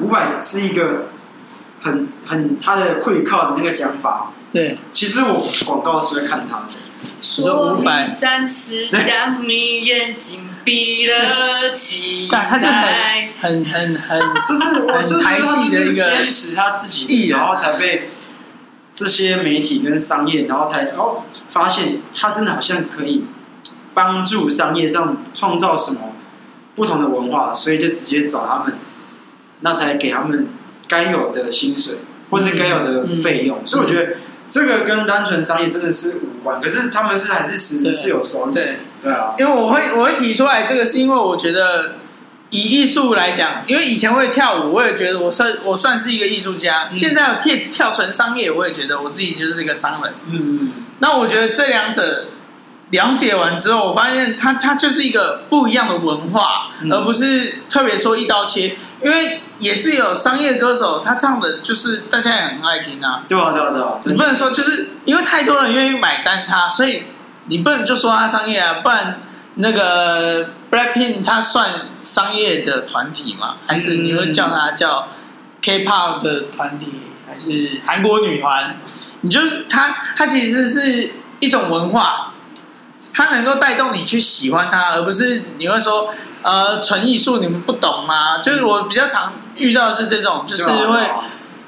五百是一个很很他的会靠的那个讲法。对，其实我广告是在看他的。说五百，暂时将你眼睛闭了 起来。他就很很很很，就是我就是台戏的一个坚持他自己，然后才被这些媒体跟商业，然后才哦发现他真的好像可以帮助商业上创造什么不同的文化，所以就直接找他们，那才给他们该有的薪水或是该有的费用。所以我觉得。这个跟单纯商业真的是无关，可是他们是还是实质是有收入。对对啊，因为我会我会提出来这个，是因为我觉得以艺术来讲，因为以前会跳舞，我也觉得我算我算是一个艺术家。嗯、现在有跳跳成商业，我也觉得我自己就是一个商人。嗯嗯。那我觉得这两者了解完之后，我发现它它就是一个不一样的文化，嗯、而不是特别说一刀切。因为也是有商业歌手，他唱的就是大家也很爱听啊。对啊，对啊，对啊。你不能说就是因为太多人愿意买单他，所以你不能就说他商业啊。不然那个 Blackpink 他算商业的团体吗？还是你会叫他叫 K-pop 的团体，还是韩国女团？你就是他，他其实是一种文化，他能够带动你去喜欢他，而不是你会说。呃，纯艺术你们不懂吗？就是我比较常遇到的是这种，就是会，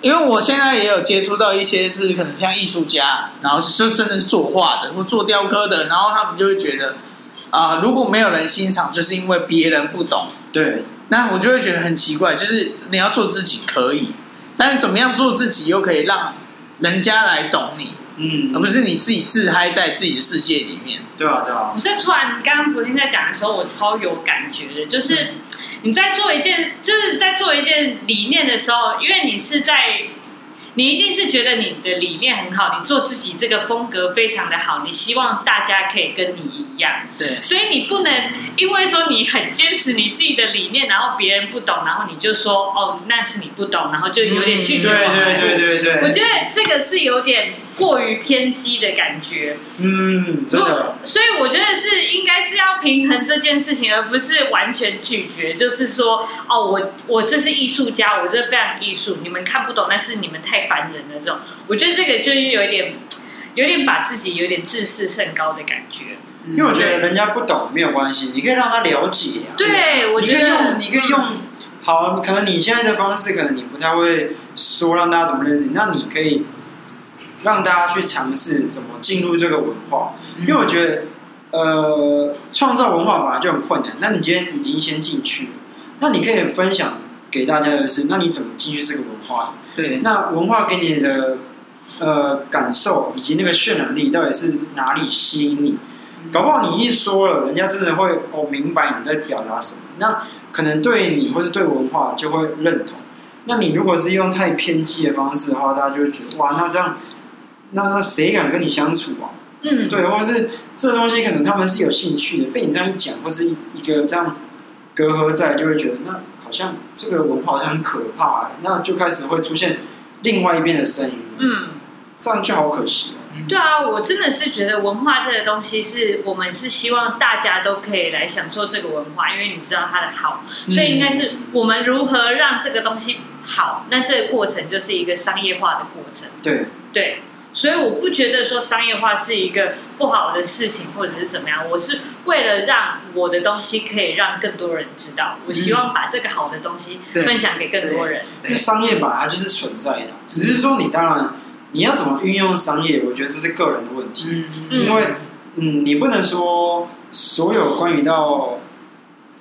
因为我现在也有接触到一些是可能像艺术家，然后就真的是作画的或做雕刻的，然后他们就会觉得，啊、呃，如果没有人欣赏，就是因为别人不懂。对，那我就会觉得很奇怪，就是你要做自己可以，但是怎么样做自己又可以让人家来懂你？嗯，而不是你自己自嗨在自己的世界里面。对啊，对啊。我是突然刚刚昨天在讲的时候，我超有感觉的，就是你在做一件，就是在做一件理念的时候，因为你是在。你一定是觉得你的理念很好，你做自己这个风格非常的好，你希望大家可以跟你一样。对。所以你不能因为说你很坚持你自己的理念，然后别人不懂，然后你就说哦，那是你不懂，然后就有点拒绝。对对对对对。我觉得这个是有点过于偏激的感觉。嗯，真的。所以我觉得是应该是要平衡这件事情，而不是完全拒绝。就是说哦，我我这是艺术家，我这非常艺术，你们看不懂，那是你们太。凡人的这种，我觉得这个就是有一点，有点把自己有点自视甚高的感觉。因为我觉得人家不懂没有关系，你可以让他了解啊。对，我觉得你可以用，你可以用。好，可能你现在的方式，可能你不太会说让大家怎么认识你，那你可以让大家去尝试怎么进入这个文化。因为我觉得，呃，创造文化本来就很困难。那你今天已经先进去，那你可以分享。给大家的是，那你怎么进去这个文化？对，那文化给你的呃感受以及那个渲染力，到底是哪里吸引你？搞不好你一说了，人家真的会哦明白你在表达什么，那可能对你或是对文化就会认同。那你如果是用太偏激的方式的话，大家就会觉得哇，那这样那那谁敢跟你相处啊？嗯，对，或是这东西可能他们是有兴趣的，被你这样一讲，或是一一个这样隔阂在，就会觉得那。像这个文化好像很可怕，那就开始会出现另外一边的声音。嗯，这样就好可惜。对啊，我真的是觉得文化这个东西是我们是希望大家都可以来享受这个文化，因为你知道它的好，所以应该是我们如何让这个东西好，那这个过程就是一个商业化的过程。对对。所以我不觉得说商业化是一个不好的事情，或者是怎么样。我是为了让我的东西可以让更多人知道，我希望把这个好的东西分享给更多人。因为商业吧，它就是存在的，只是说你当然你要怎么运用商业，我觉得这是个人的问题。嗯，因为嗯，你不能说所有关于到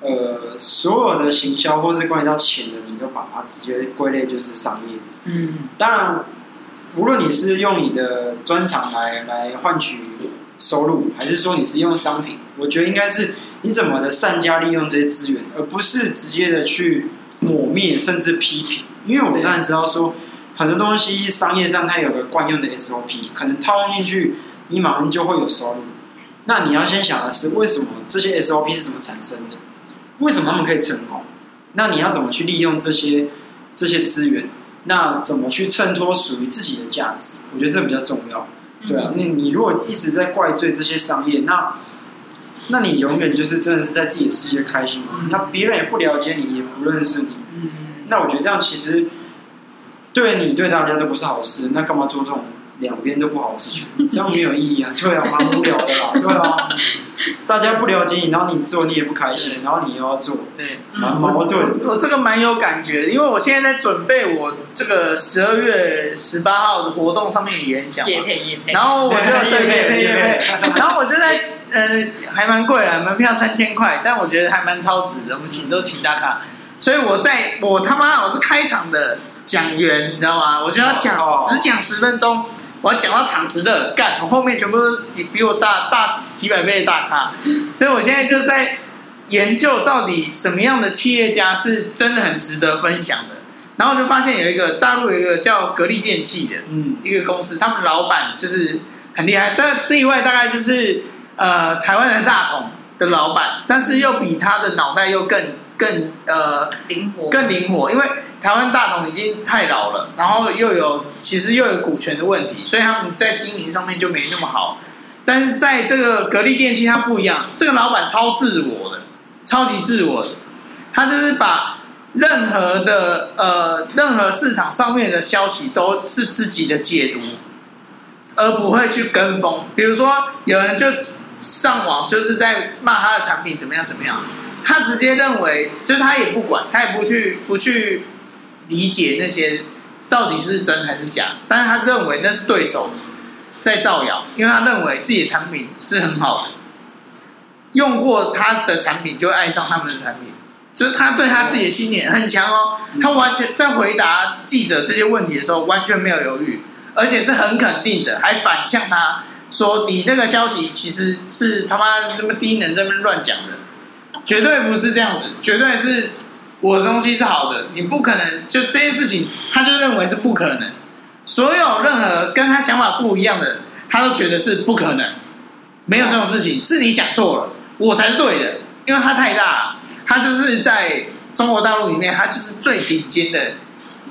呃所有的行销或是关于到钱的，你都把它直接归类就是商业。嗯，当然。无论你是用你的专长来来换取收入，还是说你是用商品，我觉得应该是你怎么的善加利用这些资源，而不是直接的去抹灭甚至批评。因为我当然知道说，很多东西商业上它有个惯用的 SOP，可能套用进去，你马上就会有收入。那你要先想的是，为什么这些 SOP 是怎么产生的？为什么他们可以成功？那你要怎么去利用这些这些资源？那怎么去衬托属于自己的价值？我觉得这比较重要，对啊。那你如果一直在怪罪这些商业，那那你永远就是真的是在自己的世界开心？那别人也不了解你，也不认识你，那我觉得这样其实对你对大家都不是好事，那干嘛做这种？两边都不好的事情，这样没有意义啊！对啊，蛮无聊的啦，对啊，大家不了解你，然后你做你也不开心，然后你又要做，对，蛮矛盾我。我这个蛮有感觉的，因为我现在在准备我这个十二月十八号的活动上面的演讲嘛，然后我就对对对对，然后我就在呃还蛮贵啊，门票三千块，但我觉得还蛮超值的，我们请都请大咖，所以我在我他妈我是开场的讲员，你知道吗？我就要讲、哦、只讲十分钟。我要讲到场子的干，我后面全部都是比比我大大几百倍的大咖，所以我现在就在研究到底什么样的企业家是真的很值得分享的。然后就发现有一个大陆有一个叫格力电器的，嗯，一个公司，他们老板就是很厉害，但对外大概就是呃台湾的大同的老板，但是又比他的脑袋又更更呃灵活，更灵活，因为。台湾大同已经太老了，然后又有其实又有股权的问题，所以他们在经营上面就没那么好。但是在这个格力电器，它不一样，这个老板超自我的，超级自我的，他就是把任何的呃任何市场上面的消息都是自己的解读，而不会去跟风。比如说有人就上网就是在骂他的产品怎么样怎么样，他直接认为就是他也不管，他也不去不去。理解那些到底是真还是假，但是他认为那是对手在造谣，因为他认为自己的产品是很好的，用过他的产品就会爱上他们的产品，所以他对他自己的信念很强哦。他完全在回答记者这些问题的时候完全没有犹豫，而且是很肯定的，还反呛他说：“你那个消息其实是他妈那么低能，在那边乱讲的，绝对不是这样子，绝对是。”我的东西是好的，你不可能就这件事情，他就认为是不可能。所有任何跟他想法不一样的，他都觉得是不可能，没有这种事情，是你想做了，我才是对的，因为他太大，他就是在中国大陆里面，他就是最顶尖的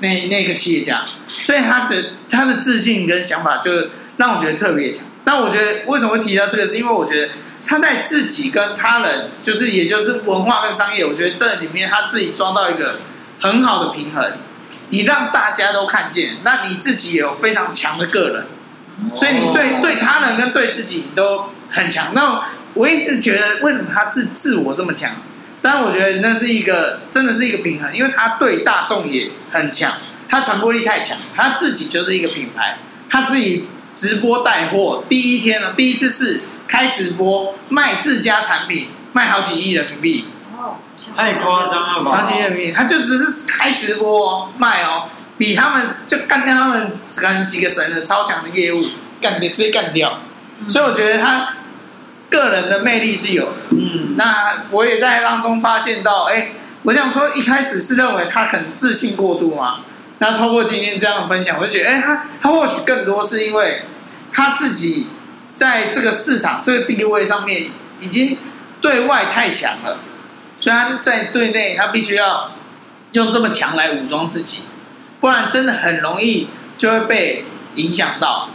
那那个企业家，所以他的他的自信跟想法就让我觉得特别强。那我觉得为什么会提到这个，是因为我觉得。他在自己跟他人，就是也就是文化跟商业，我觉得这里面他自己抓到一个很好的平衡。你让大家都看见，那你自己也有非常强的个人，所以你对对他人跟对自己都很强。那我一直觉得，为什么他自自我这么强？但我觉得那是一个真的是一个平衡，因为他对大众也很强，他传播力太强，他自己就是一个品牌，他自己直播带货，第一天呢，第一次是。开直播卖自家产品，卖好几亿人民币，哦，太夸张了吧？好几亿人民币，他就只是开直播卖哦，比他们就干掉他们可能几个神的超强的业务，干掉直接干掉。嗯、所以我觉得他个人的魅力是有的。嗯，那我也在当中发现到，哎、欸，我想说一开始是认为他很自信过度嘛，那透过今天这样的分享，我就觉得，哎、欸，他他或许更多是因为他自己。在这个市场这个地位上面，已经对外太强了，虽然在对内他必须要用这么强来武装自己，不然真的很容易就会被影响到，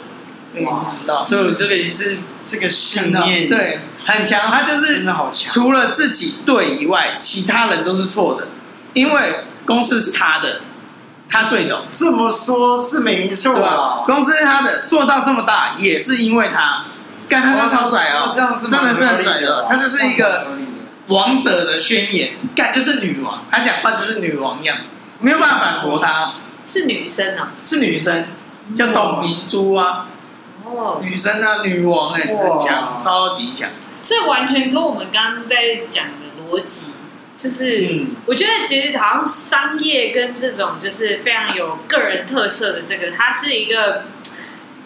被影响到。所以这个也是这个信念，对，很强。他就是真的好强，除了自己对以外，其他人都是错的，因为公司是他的。他最懂，这么说，是没错吧？公司他的做到这么大，也是因为他，干他是超拽哦，这样是真的是很拽的。他就是一个王者的宣言，干就是女王，他讲话就是女王一样，没有办法反驳他。是女生啊？是女生，叫董明珠啊。哦，女生啊，女王哎，很强，超级强。这完全跟我们刚刚在讲的逻辑。就是，我觉得其实好像商业跟这种就是非常有个人特色的这个，它是一个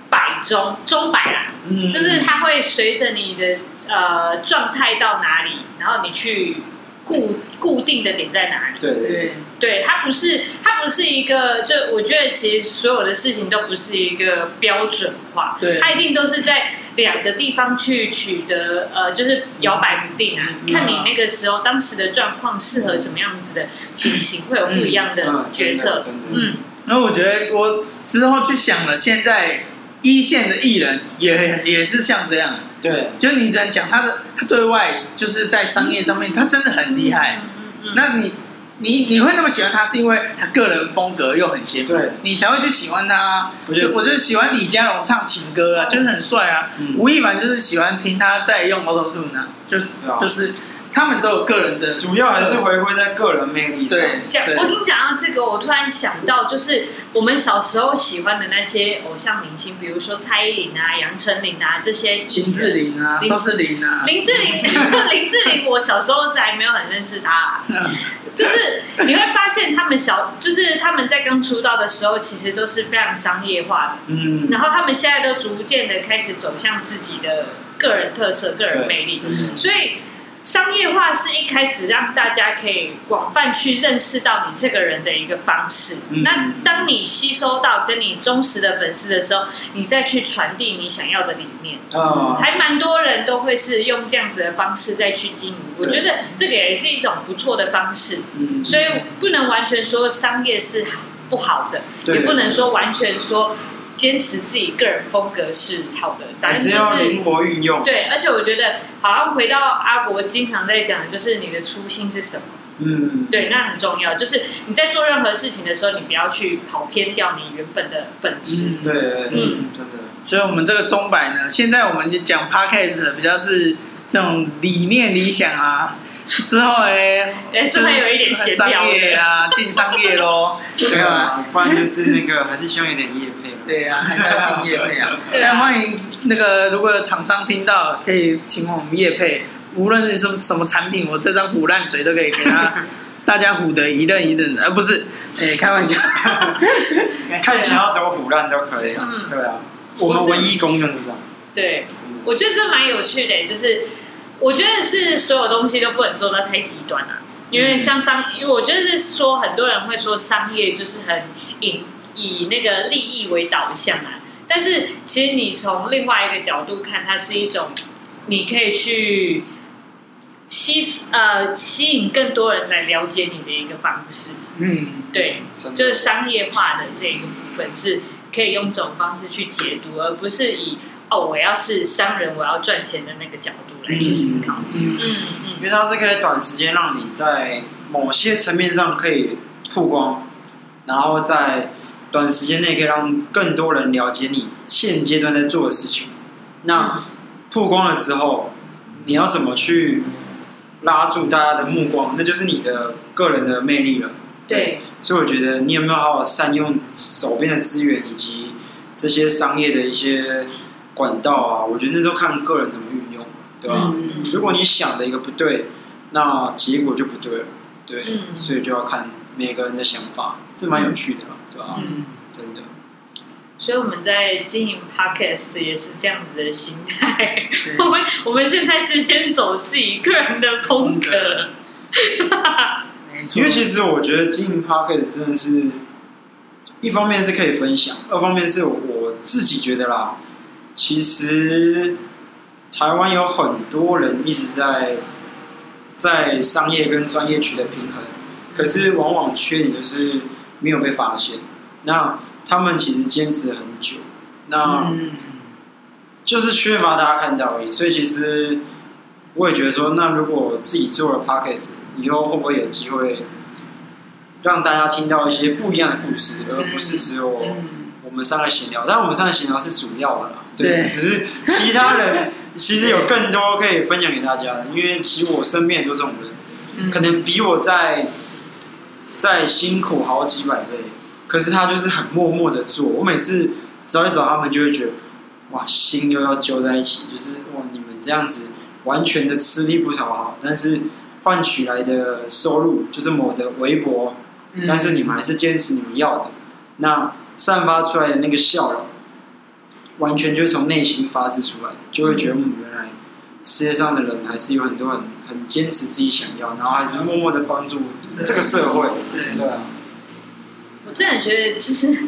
摆中钟摆啦，嗯，就是它会随着你的呃状态到哪里，然后你去固固定的点在哪里。对对。对，它不是它不是一个，就我觉得其实所有的事情都不是一个标准化，对，它一定都是在。两个地方去取得，呃，就是摇摆不定啊。嗯、看你那个时候当时的状况适合什么样子的情形，会有不一样的决策。嗯，那、嗯、我觉得我之后去想了，现在一线的艺人也也是像这样。对，就你在讲他的，他对外就是在商业上面，他真的很厉害。嗯嗯嗯、那你你你会那么喜欢他，是因为他个人风格又很鲜明，对，你才会去喜欢他。我就我就喜欢李佳隆唱情歌啊，就是很帅啊。嗯、吴亦凡就是喜欢听他在用 Auto Tune 啊，就是是、啊、就是。他们都有个人的，主要还是回归在个人魅力上。对，讲我听讲到这个，我突然想到，就是我们小时候喜欢的那些偶像明星，比如说蔡依林啊、杨丞琳啊这些，林志玲啊，都是林啊。林志玲，林志玲，我小时候是还没有很认识他、啊。就是你会发现，他们小，就是他们在刚出道的时候，其实都是非常商业化的。嗯。然后他们现在都逐渐的开始走向自己的个人特色、个人魅力，所以。商业化是一开始让大家可以广泛去认识到你这个人的一个方式。嗯、那当你吸收到跟你忠实的粉丝的时候，你再去传递你想要的理念。哦、还蛮多人都会是用这样子的方式再去经营。我觉得这个也是一种不错的方式。嗯、所以不能完全说商业是不好的，也不能说完全说。坚持自己个人风格是好的，但是就是灵活运用。对，而且我觉得，好像回到阿国经常在讲的，就是你的初心是什么？嗯，对，那很重要。就是你在做任何事情的时候，你不要去跑偏掉你原本的本质。嗯、对，嗯，真的。所以，我们这个钟摆呢，现在我们就讲 Podcast 比较是这种理念理想啊。之后哎，哎，是不是有一点闲聊啊？进商业喽，对啊，不然就是那个，还是希望有点业配。对啊，还是要进业配啊。对啊，欢迎那个，如果有厂商听到，可以请我们业配，无论是什么什么产品，我这张虎烂嘴都可以给他，大家唬得一愣一愣的，而不是哎，开玩笑，看想要多唬烂都可以。嗯，对啊，我们唯一功用是这样。对，我觉得这蛮有趣的，就是。我觉得是所有东西都不能做到太极端啊，因为像商，因为我觉得是说很多人会说商业就是很以以那个利益为导向啊，但是其实你从另外一个角度看，它是一种你可以去吸呃吸引更多人来了解你的一个方式。嗯，对，就是商业化的这一个部分是可以用这种方式去解读，而不是以哦我要是商人我要赚钱的那个角度来。去思考，嗯嗯嗯，因为它是可以短时间让你在某些层面上可以曝光，然后在短时间内可以让更多人了解你现阶段在做的事情。那曝光了之后，你要怎么去拉住大家的目光？那就是你的个人的魅力了。对，所以我觉得你有没有好好善用手边的资源以及这些商业的一些管道啊？我觉得那都看个人怎么运用。对吧？嗯、如果你想的一个不对，那结果就不对了。对，嗯、所以就要看每个人的想法，这蛮有趣的，对吧？嗯，真的。所以我们在经营 Podcast 也是这样子的心态。嗯、我们我们现在是先走自己个人的风格。因为其实我觉得经营 Podcast 真的是，一方面是可以分享，二方面是我自己觉得啦，其实。台湾有很多人一直在在商业跟专业取得平衡，可是往往缺点就是没有被发现。那他们其实坚持很久，那就是缺乏大家看到而已。所以其实我也觉得说，那如果自己做了 Podcast，以后会不会有机会让大家听到一些不一样的故事，而不是只有们三个闲聊？但我们三个闲聊是主要的啦，对，只是其他人。其实有更多可以分享给大家的，因为其实我身边很多这种人，可能比我在在辛苦好几百倍，可是他就是很默默的做。我每次找一找他们，就会觉得哇，心又要揪在一起，就是哇，你们这样子完全的吃力不讨好，但是换取来的收入就是某的微薄，但是你们还是坚持你们要的，那散发出来的那个笑容。完全就是从内心发自出来，就会觉得，嗯，原来世界上的人还是有很多很很坚持自己想要，然后还是默默的帮助这个社会。对啊，我真的觉得，就是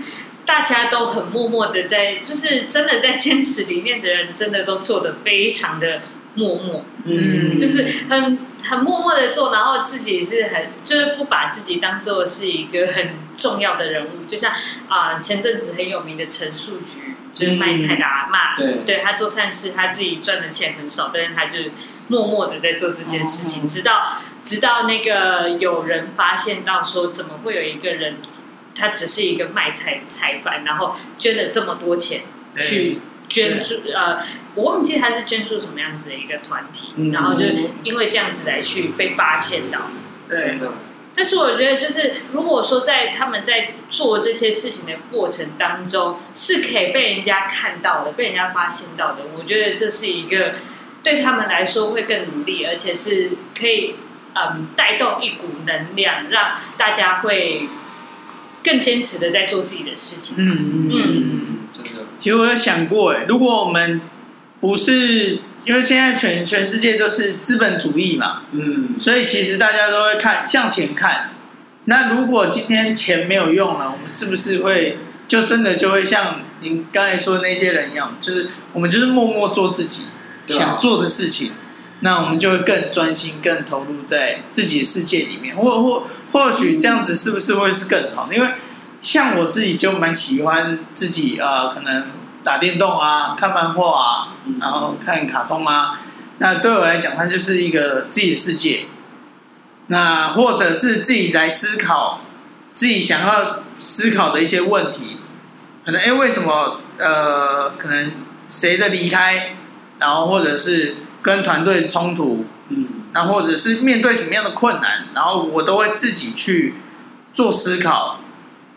大家都很默默的在，就是真的在坚持里面的人，真的都做的非常的。默默，嗯，就是很很默默的做，然后自己是很就是不把自己当做是一个很重要的人物，就像啊、呃、前阵子很有名的陈树菊，就是卖菜的阿嬷，对，对他做善事，他自己赚的钱很少，但是他就默默的在做这件事情，直到直到那个有人发现到说，怎么会有一个人，他只是一个卖菜菜贩，然后捐了这么多钱去捐助呃，我忘记他是捐助什么样子的一个团体，嗯、然后就因为这样子来去被发现到，对。但是我觉得，就是如果说在他们在做这些事情的过程当中，是可以被人家看到的，被人家发现到的，我觉得这是一个对他们来说会更努力，而且是可以嗯带动一股能量，让大家会更坚持的在做自己的事情。嗯嗯嗯。其实我有想过，哎，如果我们不是。因为现在全全世界都是资本主义嘛，嗯，所以其实大家都会看向前看。那如果今天钱没有用了，我们是不是会就真的就会像您刚才说的那些人一样，就是我们就是默默做自己想做的事情，那我们就会更专心、更投入在自己的世界里面。或或或许这样子是不是会是更好？因为像我自己就蛮喜欢自己啊、呃，可能。打电动啊，看漫画啊，然后看卡通啊，那对我来讲，它就是一个自己的世界。那或者是自己来思考，自己想要思考的一些问题，可能哎，为什么呃，可能谁的离开，然后或者是跟团队冲突，嗯，那或者是面对什么样的困难，然后我都会自己去做思考。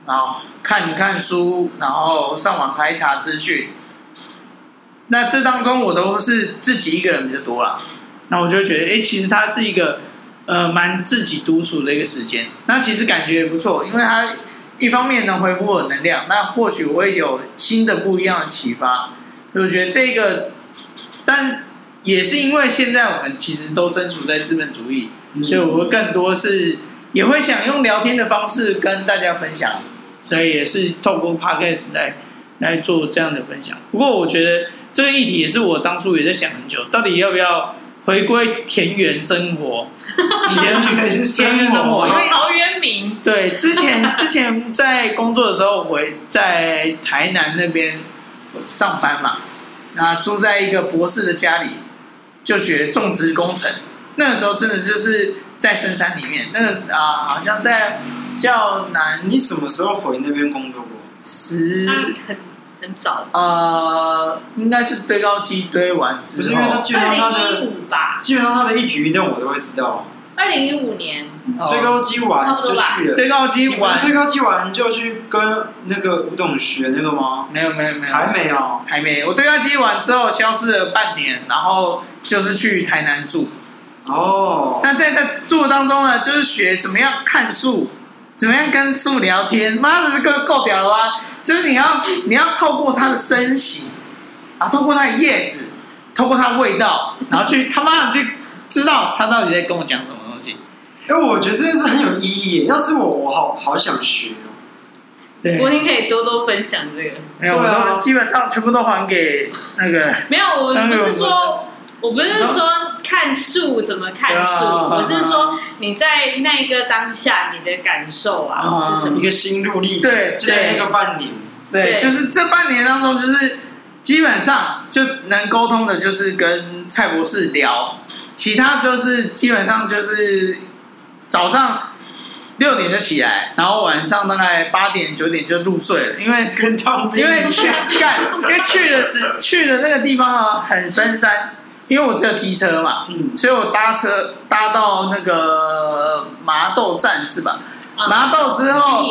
然后看一看书，然后上网查一查资讯。那这当中我都是自己一个人比较多啦。那我就觉得，哎，其实它是一个呃蛮自己独处的一个时间。那其实感觉也不错，因为它一方面能回复我能量，那或许我会有新的不一样的启发。所以我觉得这个，但也是因为现在我们其实都身处在资本主义，所以我会更多是也会想用聊天的方式跟大家分享。所以也是透过 Podcast 来来做这样的分享。不过我觉得这个议题也是我当初也在想很久，到底要不要回归田园生活？田 园田园生活，因为陶渊明。对，之前之前在工作的时候回在台南那边上班嘛，那住在一个博士的家里，就学种植工程。那个时候真的就是在深山里面，那个啊，好像在。叫南。你什么时候回那边工作过？十很很早。呃，应该是堆高机堆完之后。不是因为他基本上他的二零一五吧，基本上他的一举一动我都会知道。二零一五年堆高机完就去了。堆高机完，堆高机完就去跟那个吴董学那个吗？没有没有没有，还没有还没。我堆高机完之后消失了半年，然后就是去台南住。哦。那在在做当中呢，就是学怎么样看树。怎么样跟树聊天？妈的，这个够屌了吧？就是你要你要透过它的身形，啊，透过它的叶子，透过它的味道，然后去他妈的去知道他到底在跟我讲什么东西。因为我觉得这件事很有意义。要是我，我好好想学哦。对，柏霖可以多多分享这个。没有，我基本上全部都还给那个。没有，我不是说，我不是说。看树怎么看树？我是说你在那个当下你的感受啊，啊是什么？一个心路历程。对，就在那个半年。对，就是这半年当中，就是基本上就能沟通的，就是跟蔡博士聊，其他就是基本上就是早上六点就起来，然后晚上大概八点九点就入睡了，因为跟当兵，因为去干，因为去的是去的那个地方啊，很深山。因为我只有机车嘛，嗯，所以我搭车搭到那个麻豆站是吧？嗯、麻豆之后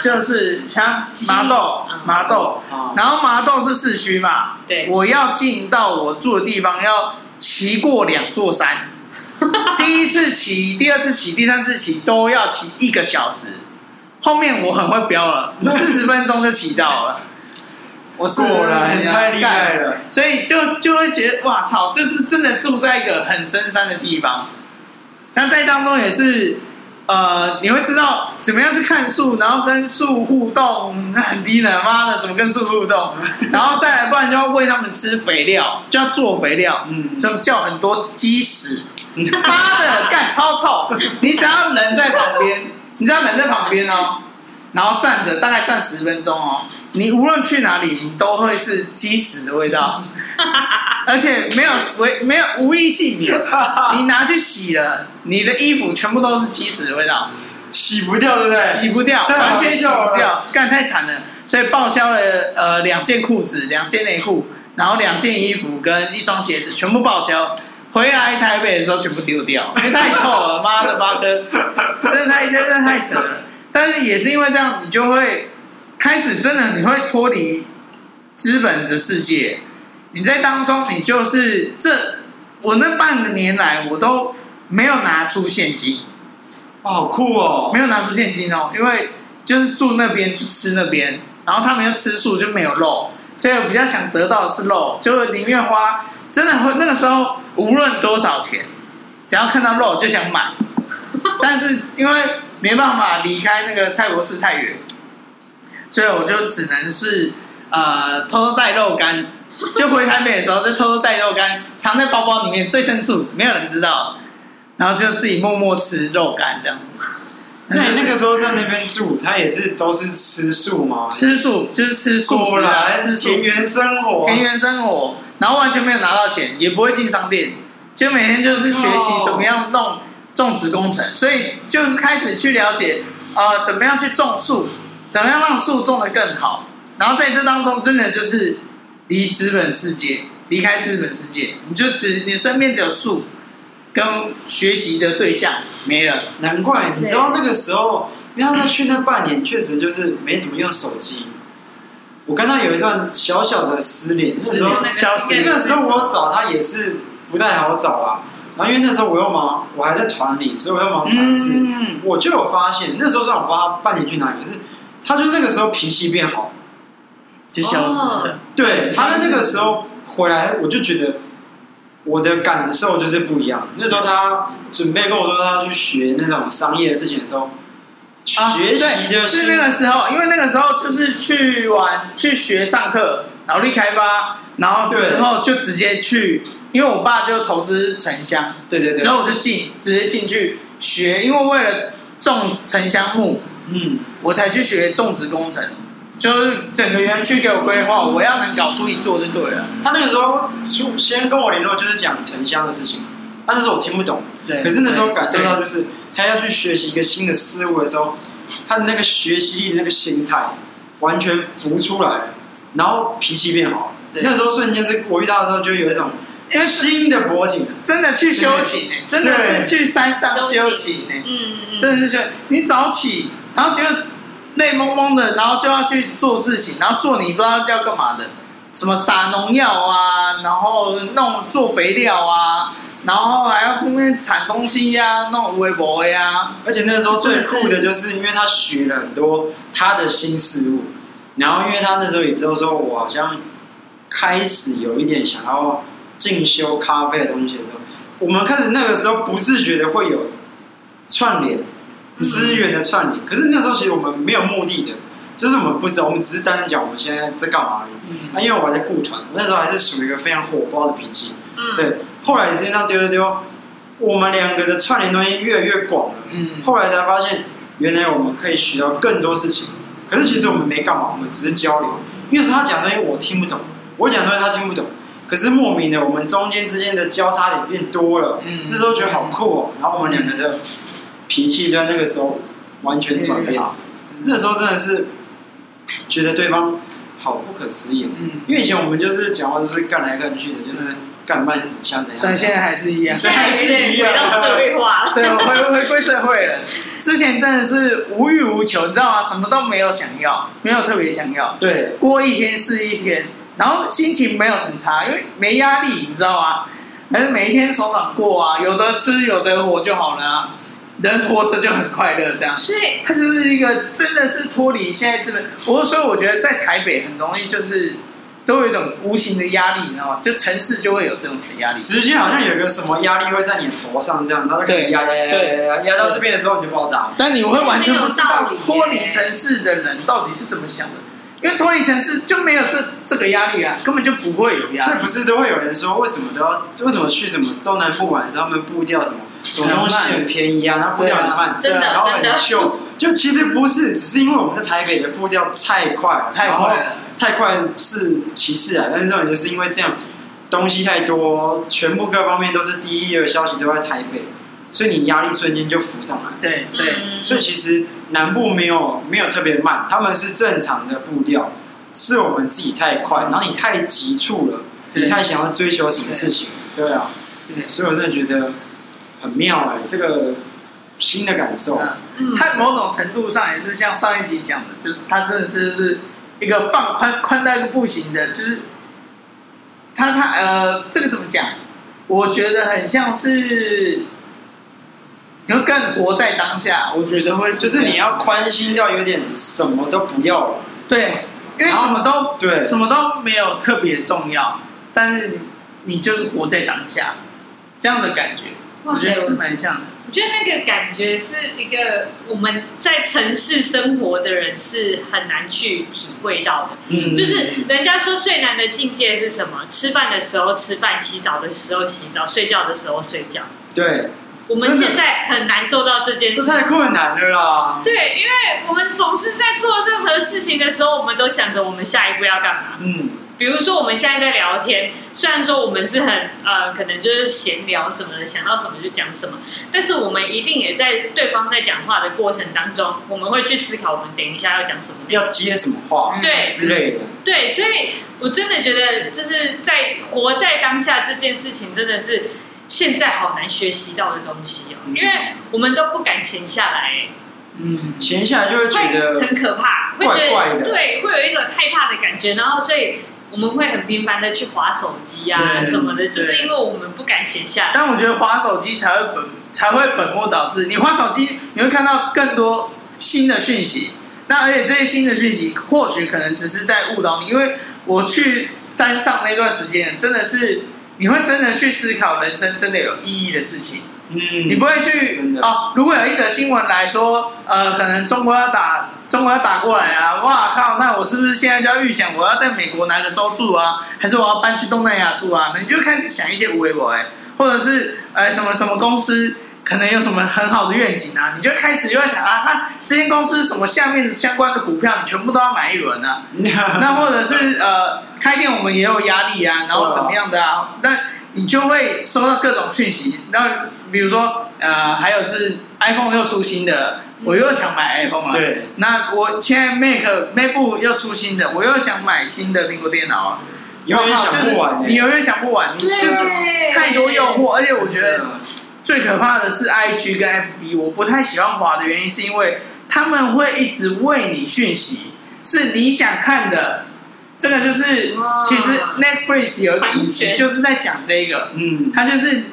就是像麻豆，麻豆，然后麻豆是市区嘛，对，我要进到我住的地方要骑过两座山，第一次骑，第二次骑，第三次骑都要骑一个小时，后面我很会飙了，四十分钟就骑到了。我是果然太厉害了，所以就就会觉得哇操，就是真的住在一个很深山的地方。那在当中也是，呃，你会知道怎么样去看树，然后跟树互动，这很低能，妈的，怎么跟树互动？然后再来，不然就要喂他们吃肥料，就要做肥料，嗯，就叫很多鸡屎，妈的，干超臭！你只要人在旁边，你只要人在旁边哦。然后站着，大概站十分钟哦。你无论去哪里，你都会是鸡屎的味道。而且没有违没有无一幸免，你拿去洗了，你的衣服全部都是鸡屎的味道，洗不掉，对不对？洗不掉，完全洗不掉，干太惨了。所以报销了呃两件裤子、两件内裤，然后两件衣服跟一双鞋子全部报销。回来台北的时候全部丢掉，因为太臭了，妈的八哥，真的太真的太扯了。但是也是因为这样，你就会开始真的你会脱离资本的世界。你在当中，你就是这我那半个年来，我都没有拿出现金。哦，好酷哦！没有拿出现金哦，因为就是住那边就吃那边，然后他们又吃素就没有肉，所以我比较想得到的是肉，就宁愿花。真的会那个时候，无论多少钱，只要看到肉就想买。但是因为没办法离开那个蔡国寺太远，所以我就只能是呃偷偷带肉干，就回台北的时候就偷偷带肉干，藏在包包里面最深处，没有人知道，然后就自己默默吃肉干这样子。那你那个时候在那边住，他也是都是吃素吗？吃素就是吃素食啊，吃素田园生活，田园生活。然后完全没有拿到钱，也不会进商店，就每天就是学习怎么样弄种植工程，所以就是开始去了解啊、呃，怎么样去种树，怎么样让树种得更好。然后在这当中，真的就是离资本世界，离开资本世界，你就只你身边只有树跟学习的对象没了。难怪你知道那个时候，因为他去那半年确实就是没怎么用手机。我跟他有一段小小的失联，那时候小那个时候我找他也是不太好找啦。然后因为那时候我又忙，我还在团里，所以我要忙团事。嗯、我就有发现，那时候虽然我不知道他半年去哪里，可是他就那个时候脾气变好，就消失了。对，他在那个时候回来，我就觉得我的感受就是不一样。那时候他准备跟我说他要去学那种商业的事情的时候。学习的是那个时候，因为那个时候就是去玩、去学上课、脑力开发，然后之后就直接去，因为我爸就投资沉香，对对对，然后我就进直接进去学，因为为了种沉香木，嗯，我才去学种植工程，就是整个园区给我规划，我要能搞出一座就对了。他那个时候就先跟我联络，就是讲沉香的事情，但那时候我听不懂，对，可是那时候感受到就是。他要去学习一个新的事物的时候，他的那个学习力、那个心态完全浮出来了，然后脾气变好。那时候瞬间是我遇到的时候，就有一种新的博体，真的去修行，真的是去山上修行呢。嗯嗯，真的是去。你早起，然后觉得累蒙蒙的，然后就要去做事情，然后做你不知道要干嘛的，什么撒农药啊，然后弄做肥料啊。然后还要后面铲东西呀、啊，弄微博呀。而且那时候最酷的就是，因为他学了很多他的新事物。然后因为他那时候也知道说，我好像开始有一点想要进修咖啡的东西的时候，我们开始那个时候不自觉的会有串联资源的串联。可是那时候其实我们没有目的的，就是我们不知道，我们只是单单讲我们现在在干嘛而已。啊，因为我还在顾团，那时候还是属于一个非常火爆的脾气。对。后来也是这样丢丢丢，我们两个的串联东西越来越广了。嗯，后来才发现，原来我们可以学到更多事情。可是其实我们没干嘛，我们只是交流。因为他讲的东西我听不懂，我讲的东西他听不懂。可是莫名的，我们中间之间的交叉点变多了。嗯，那时候觉得好酷哦。然后我们两个的脾气在那个时候完全转变。那时候真的是觉得对方好不可思议。嗯，因为以前我们就是讲话都是干来干去的，就是。干慢像怎样？虽然现在还是一样，现在还是一样，回到社会化。对，回回归社会了。之前真的是无欲无求，你知道吗？什么都没有想要，没有特别想要。对，过一天是一天，然后心情没有很差，因为没压力，你知道吗？反正每一天爽爽过啊，有的吃有的活就好了啊。人活着就很快乐，这样。所以，它就是一个真的是脱离现在这个。我所以我觉得在台北很容易就是。都有一种无形的压力，你知道吗？就城市就会有这种压力，直接好像有一个什么压力会在你头上这样，然后可以压压压压压压到这边的时候你就爆炸。但你会完全不知道脱离城市的人到底是怎么想的，因为脱离城市就没有这这个压力啊，根本就不会有压力。所以不是都会有人说，为什么都要为什么去什么中南部玩，是他们步调什么？什么东西很便宜啊，然后步调很慢，对啊，然后很秀。就其实不是，只是因为我们在台北的步调太快了，太快了，太快是其次啊。但是重点就是因为这样，东西太多，全部各方面都是第一的消息都在台北，所以你压力瞬间就浮上来。对对，所以其实南部没有没有特别慢，他们是正常的步调，是我们自己太快，然后你太急促了，你太想要追求什么事情，对。啊，所以我真的觉得很妙哎，这个新的感受，嗯它某种程度上也是像上一集讲的，就是它真的是是一个放宽宽带不行的，就是。他他呃，这个怎么讲？我觉得很像是，你会更活在当下。我觉得会是就是你要宽心到有点什么都不要了。对，因为什么都对，什么都没有特别重要，但是你就是活在当下，这样的感觉，我觉得是蛮像的。我觉得那个感觉是一个我们在城市生活的人是很难去体会到的。嗯，就是人家说最难的境界是什么？吃饭的时候吃饭，洗澡的时候洗澡，睡觉的时候睡觉。对，我们现在很难做到这件事。这太困难了啦。对，因为我们总是在做任何事情的时候，我们都想着我们下一步要干嘛。嗯。比如说，我们现在在聊天，虽然说我们是很呃，可能就是闲聊什么的，想到什么就讲什么，但是我们一定也在对方在讲话的过程当中，我们会去思考，我们等一下要讲什么，要接什么话，对之类的。对，所以我真的觉得，就是在活在当下这件事情，真的是现在好难学习到的东西哦，因为我们都不敢闲下来。嗯，闲下来就会觉得很可怕，会觉得对，会有一种害怕的感觉，然后所以。我们会很频繁的去划手机啊什么的，就是因为我们不敢闲下来。但我觉得划手机才会本才会本末倒置。你划手机，你会看到更多新的讯息。那而且这些新的讯息，或许可能只是在误导你。因为我去山上那段时间，真的是你会真的去思考人生真的有意义的事情。嗯，你不会去哦。如果有一则新闻来说，呃，可能中国要打。中国要打过来啊！哇靠！那我是不是现在就要预想我要在美国哪个州住啊？还是我要搬去东南亚住啊？那你就开始想一些无为我哎，或者是呃什么什么公司可能有什么很好的愿景啊？你就开始就要想啊，那这间公司什么下面相关的股票你全部都要买一轮啊？那或者是呃开店我们也有压力啊，然后怎么样的啊？那你就会收到各种讯息。那比如说呃还有是 iPhone 又出新的。我又想买 iPhone 了，对，那我现在 Mac MacBook 又出新的，我又想买新的苹果电脑啊，永远想不完，你永远想不完，你就是太多诱惑，而且我觉得最可怕的是 IG 跟 FB，我不太喜欢滑的原因是因为他们会一直喂你讯息，是你想看的，这个就是其实 Netflix 有一个影集就是在讲这个，嗯，他就是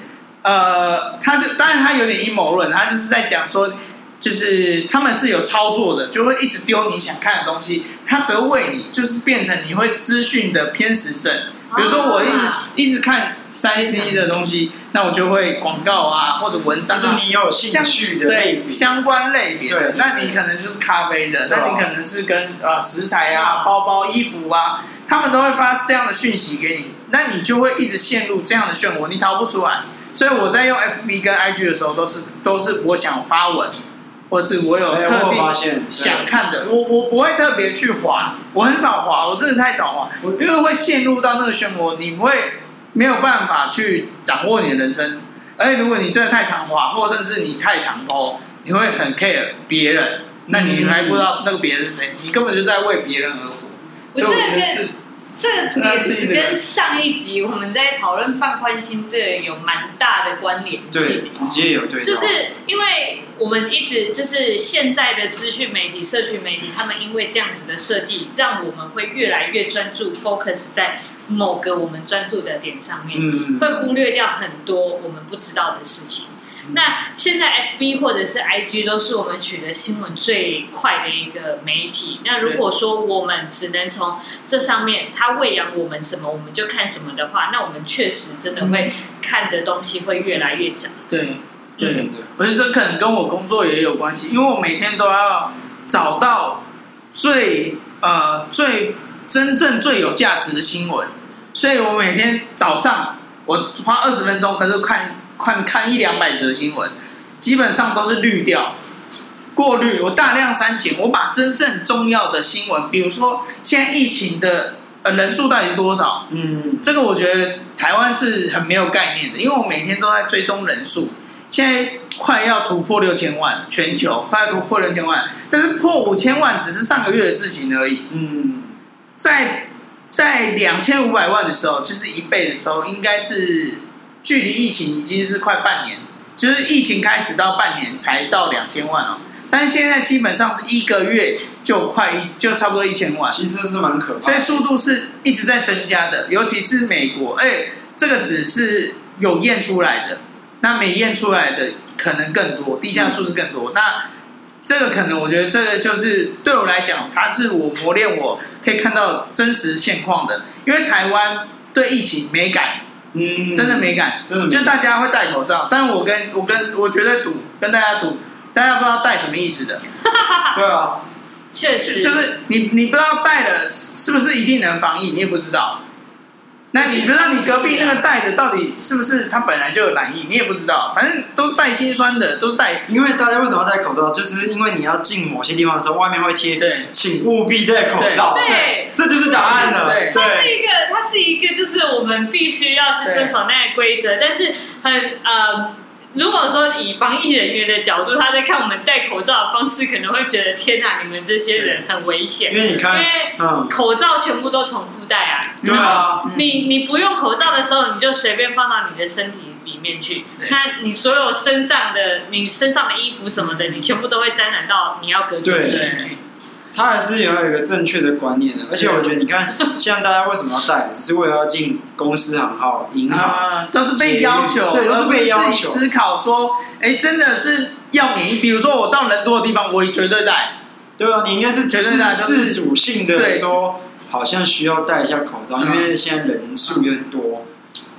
呃，他是当然他有点阴谋论，他就是在讲说。就是他们是有操作的，就会一直丢你想看的东西，他只会为你，就是变成你会资讯的偏食症。比如说我一直、啊、一直看三 C 的东西，那我就会广告啊或者文章、啊，就是你有兴趣的类别相关类别的。那你可能就是咖啡的，那你可能是跟呃食材啊、包包、衣服啊，他们都会发这样的讯息给你，那你就会一直陷入这样的漩涡，你逃不出来。所以我在用 FB 跟 IG 的时候，都是都是我想发文。或是我有特别想看的，我我不会特别去滑，我很少滑，我真的太少滑，因为会陷入到那个漩涡，你会没有办法去掌握你的人生。而且如果你真的太常滑，或甚至你太常 po，你会很 care 别人，那你还不知道那个别人是谁，你根本就在为别人而活。我觉得是。这也是跟上一集我们在讨论放宽心这有蛮大的关联性，对，直接有对，就是因为我们一直就是现在的资讯媒体、社群媒体，他们因为这样子的设计，让我们会越来越专注，focus 在某个我们专注的点上面，嗯，会忽略掉很多我们不知道的事情。那现在 FB 或者是 IG 都是我们取得新闻最快的一个媒体。那如果说我们只能从这上面，它喂养我们什么，我们就看什么的话，那我们确实真的会看的东西会越来越窄。对，对，对。而且这可能跟我工作也有关系，因为我每天都要找到最呃最真正最有价值的新闻，所以我每天早上我花二十分钟，可是看。看看一两百则新闻，基本上都是滤掉、过滤。我大量删减，我把真正重要的新闻，比如说现在疫情的呃人数到底是多少？嗯，这个我觉得台湾是很没有概念的，因为我每天都在追踪人数，现在快要突破六千万，全球快要突破六千万，但是破五千万只是上个月的事情而已。嗯，在在两千五百万的时候，就是一倍的时候，应该是距离疫情已经是快半年，就是疫情开始到半年才到两千万哦。但是现在基本上是一个月就快一就差不多一千万，其实是蛮可怕的，所以速度是一直在增加的。尤其是美国，哎，这个只是有验出来的，那没验出来的可能更多，地下数是更多。嗯、那这个可能我觉得这个就是对我来讲，它是我磨练我可以看到真实现况的。因为台湾对疫情没改，嗯，真的没敢，真的，就大家会戴口罩，但我跟我跟我绝对赌，跟大家赌。大家不知道戴什么意思的，对啊，确实，就是你你不知道戴了是不是一定能防疫，你也不知道。那你不知道你隔壁那个戴的到底是不是他本来就有染疫，你也不知道。反正都是带心酸的，都是带。因为大家为什么要戴口罩？就是因为你要进某些地方的时候，外面会贴“对，请务必戴口罩”。对，这就是答案了。对，它是一个，它是一个，就是我们必须要去遵守那个规则，但是很呃。如果说以防疫人员的角度，他在看我们戴口罩的方式，可能会觉得天哪，你们这些人很危险。因为你看，因为口罩全部都重复戴啊。对啊。你你不用口罩的时候，你就随便放到你的身体里面去。那你所有身上的、你身上的衣服什么的，你全部都会沾染到你要隔离的细菌。他还是有一个正确的观念的，而且我觉得，你看，像大家为什么要戴，只是为了要进公司行号、银行、啊，都是被要求，对，都是被要求。思考说，哎，真的是要免疫。比如说，我到人多的地方，我绝对戴。对啊，你应该是绝对自主性的说，好像需要戴一下口罩，因为现在人数有点多，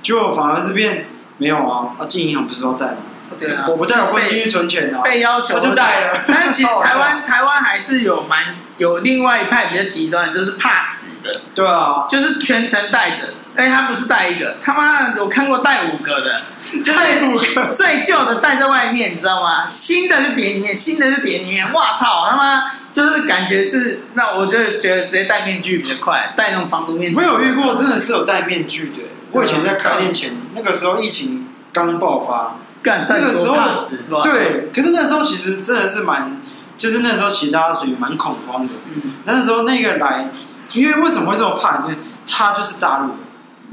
就反而是变没有啊。啊，进银行不是都要戴吗？对啊，我不戴，我不进去存钱的，被要求我就戴了。但是其实台湾台湾还是有蛮有另外一派比较极端，就是怕死的。对啊，就是全程戴着。哎，他不是戴一个，他妈的，我看过戴五个的，就是五个最旧的戴在外面，你知道吗？新的就叠里面，新的就叠里面。哇操，他妈就是感觉是，那我就觉得直接戴面具比较快，戴那种防毒面具。我有遇过，真的是有戴面具的。我以前在开店前，那个时候疫情刚爆发。干那个时候，对，可是那时候其实真的是蛮，就是那时候其实大家属于蛮恐慌的。嗯，那时候那个来，因为为什么会这么怕？因为他就是大陆，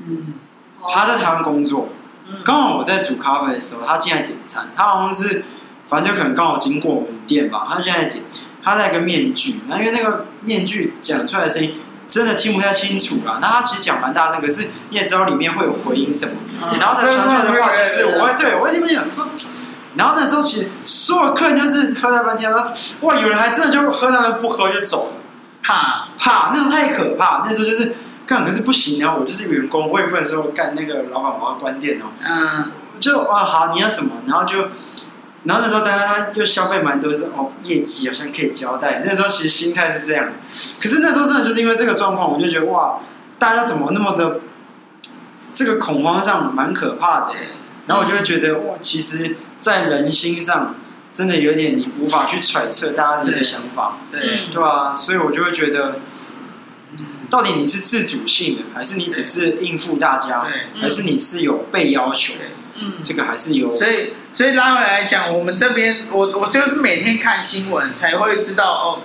嗯，他在台湾工作，刚好我在煮咖啡的时候，他进来点餐，他好像是，反正就可能刚好经过我们店吧，他现在点，他戴个面具，那因为那个面具讲出来的声音。真的听不太清楚啦，那他其实讲蛮大声，可是你也知道里面会有回音什么，嗯、然后才传出来的话就是我会对我一边讲说，然后那时候其实所有客人就是喝到半天，然后哇，有人还真的就喝到半不喝就走了，怕。怕，那时候太可怕，那时候就是干，可是不行，然后我就是员工，我也不能说干那个老板我要关店哦，嗯，就啊好你要什么，然后就。然后那时候，大家他又消费蛮多，是哦，业绩好像可以交代。那时候其实心态是这样，可是那时候真的就是因为这个状况，我就觉得哇，大家怎么那么的这个恐慌上蛮可怕的。然后我就会觉得哇，其实，在人心上真的有点你无法去揣测大家的一个想法，对对，对吧？所以我就会觉得，到底你是自主性的，还是你只是应付大家，还是你是有被要求？嗯，这个还是有，所以所以拉回来讲，我们这边我我就是每天看新闻才会知道哦，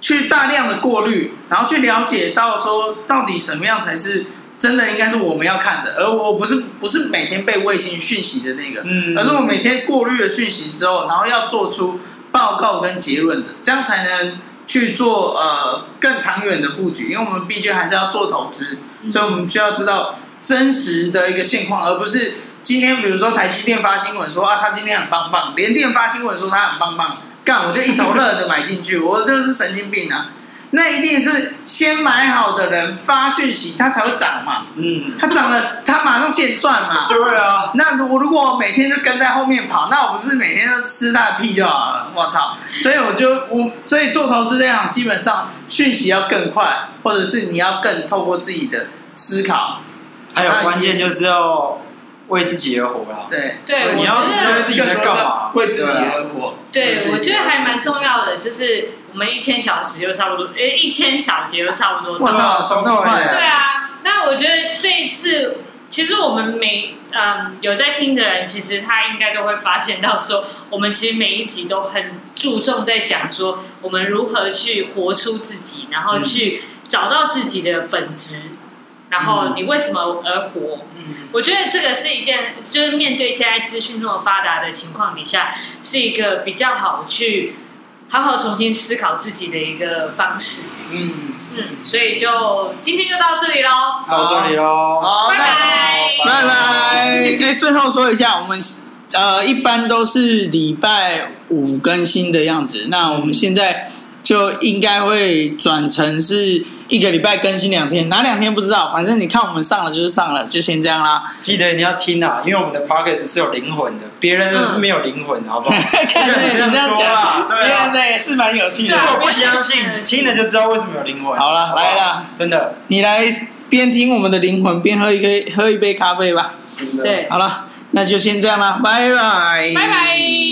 去大量的过滤，然后去了解到说到底什么样才是真的应该是我们要看的，而我不是不是每天被卫星讯息的那个，嗯，而是我每天过滤了讯息之后，然后要做出报告跟结论的，这样才能去做呃更长远的布局，因为我们毕竟还是要做投资，所以我们需要知道真实的一个现况，而不是。今天比如说台积电发新闻说啊，他今天很棒棒；联电发新闻说他很棒棒，干我就一头热的买进去，我就是神经病啊！那一定是先买好的人发讯息，它才会涨嘛。嗯，它涨了，它马上现赚嘛。对啊。那如果如果我每天就跟在后面跑，那我不是每天都吃他的屁就好了？我操！所以我就我所以做投资这样，基本上讯息要更快，或者是你要更透过自己的思考。还有关键就是要。为自己而活啦！对对，你要知道自己在干嘛，为自己而活。对，我觉得还蛮重要的，就是我们一千小时就差不多，哎，一千小节就差不多。哇操，收那么快？对啊，那我觉得这一次，其实我们每嗯有在听的人，其实他应该都会发现到说，我们其实每一集都很注重在讲说，我们如何去活出自己，然后去找到自己的本质。然后你为什么而活？嗯，我觉得这个是一件，就是面对现在资讯那么发达的情况底下，是一个比较好去好好重新思考自己的一个方式。嗯嗯，所以就今天就到这里喽，到这里喽，好，拜拜，拜拜。哎，最后说一下，我们呃一般都是礼拜五更新的样子，那我们现在。就应该会转成是一个礼拜更新两天，哪两天不知道，反正你看我们上了就是上了，就先这样啦。记得你要听啊，因为我们的 podcast 是有灵魂的，别人是没有灵魂的，好不好？看你这样讲啦，别人的也是蛮有趣的。如果不相信，听了就知道为什么有灵魂。好了，来了，真的，你来边听我们的灵魂，边喝一杯喝一杯咖啡吧。对，好了，那就先这样啦，拜拜，拜拜。